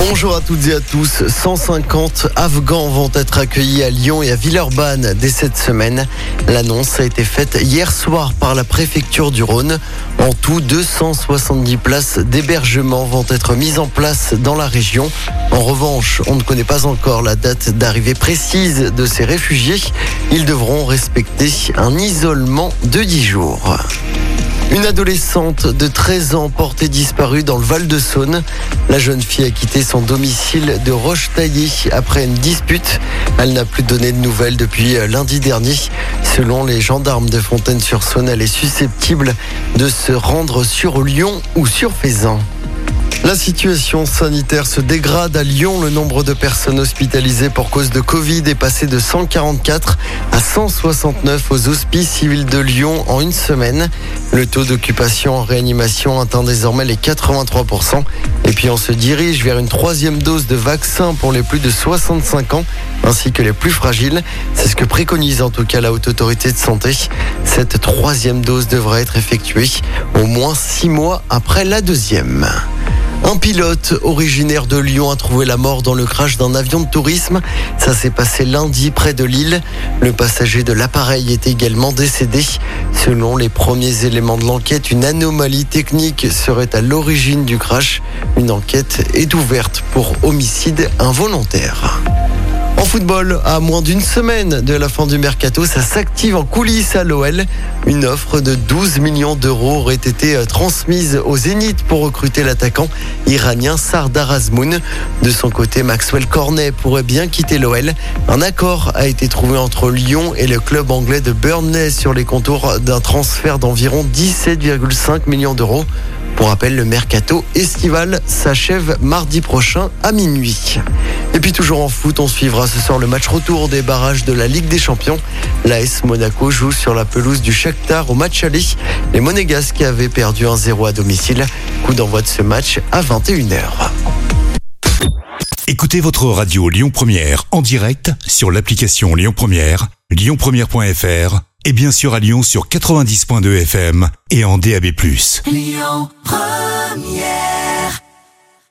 Bonjour à toutes et à tous. 150 Afghans vont être accueillis à Lyon et à Villeurbanne dès cette semaine. L'annonce a été faite hier soir par la préfecture du Rhône. En tout, 270 places d'hébergement vont être mises en place dans la région. En revanche, on ne connaît pas encore la date d'arrivée précise de ces réfugiés. Ils devront respecter un isolement de 10 jours. Une adolescente de 13 ans portée disparue dans le Val-de-Saône. La jeune fille a quitté son domicile de Roche-Taillée après une dispute. Elle n'a plus donné de nouvelles depuis lundi dernier. Selon les gendarmes de Fontaine-sur-Saône, elle est susceptible de se rendre sur Lyon ou sur Faisan. La situation sanitaire se dégrade à Lyon. Le nombre de personnes hospitalisées pour cause de Covid est passé de 144 à 169 aux hospices civils de Lyon en une semaine. Le taux d'occupation en réanimation atteint désormais les 83%. Et puis on se dirige vers une troisième dose de vaccin pour les plus de 65 ans ainsi que les plus fragiles. C'est ce que préconise en tout cas la Haute Autorité de Santé. Cette troisième dose devrait être effectuée au moins six mois après la deuxième. Un pilote originaire de Lyon a trouvé la mort dans le crash d'un avion de tourisme. Ça s'est passé lundi près de Lille. Le passager de l'appareil est également décédé. Selon les premiers éléments de l'enquête, une anomalie technique serait à l'origine du crash. Une enquête est ouverte pour homicide involontaire. En football, à moins d'une semaine de la fin du mercato, ça s'active en coulisses à l'OL. Une offre de 12 millions d'euros aurait été euh, transmise au Zénith pour recruter l'attaquant iranien Sardar Azmoun. De son côté, Maxwell Cornet pourrait bien quitter l'OL. Un accord a été trouvé entre Lyon et le club anglais de Burnley sur les contours d'un transfert d'environ 17,5 millions d'euros. Pour rappel, le mercato estival s'achève mardi prochain à minuit. Et puis toujours en foot, on suivra ce soir le match retour des barrages de la Ligue des Champions. L'AS Monaco joue sur la pelouse du Shakhtar au match aller. Les Monégasques avaient perdu 1-0 à domicile. Coup d'envoi de ce match à 21h. Écoutez votre radio Lyon Première en direct sur l'application Lyon Première, lyonpremière.fr et bien sûr à Lyon sur 90.2 FM et en DAB+. Lyon Première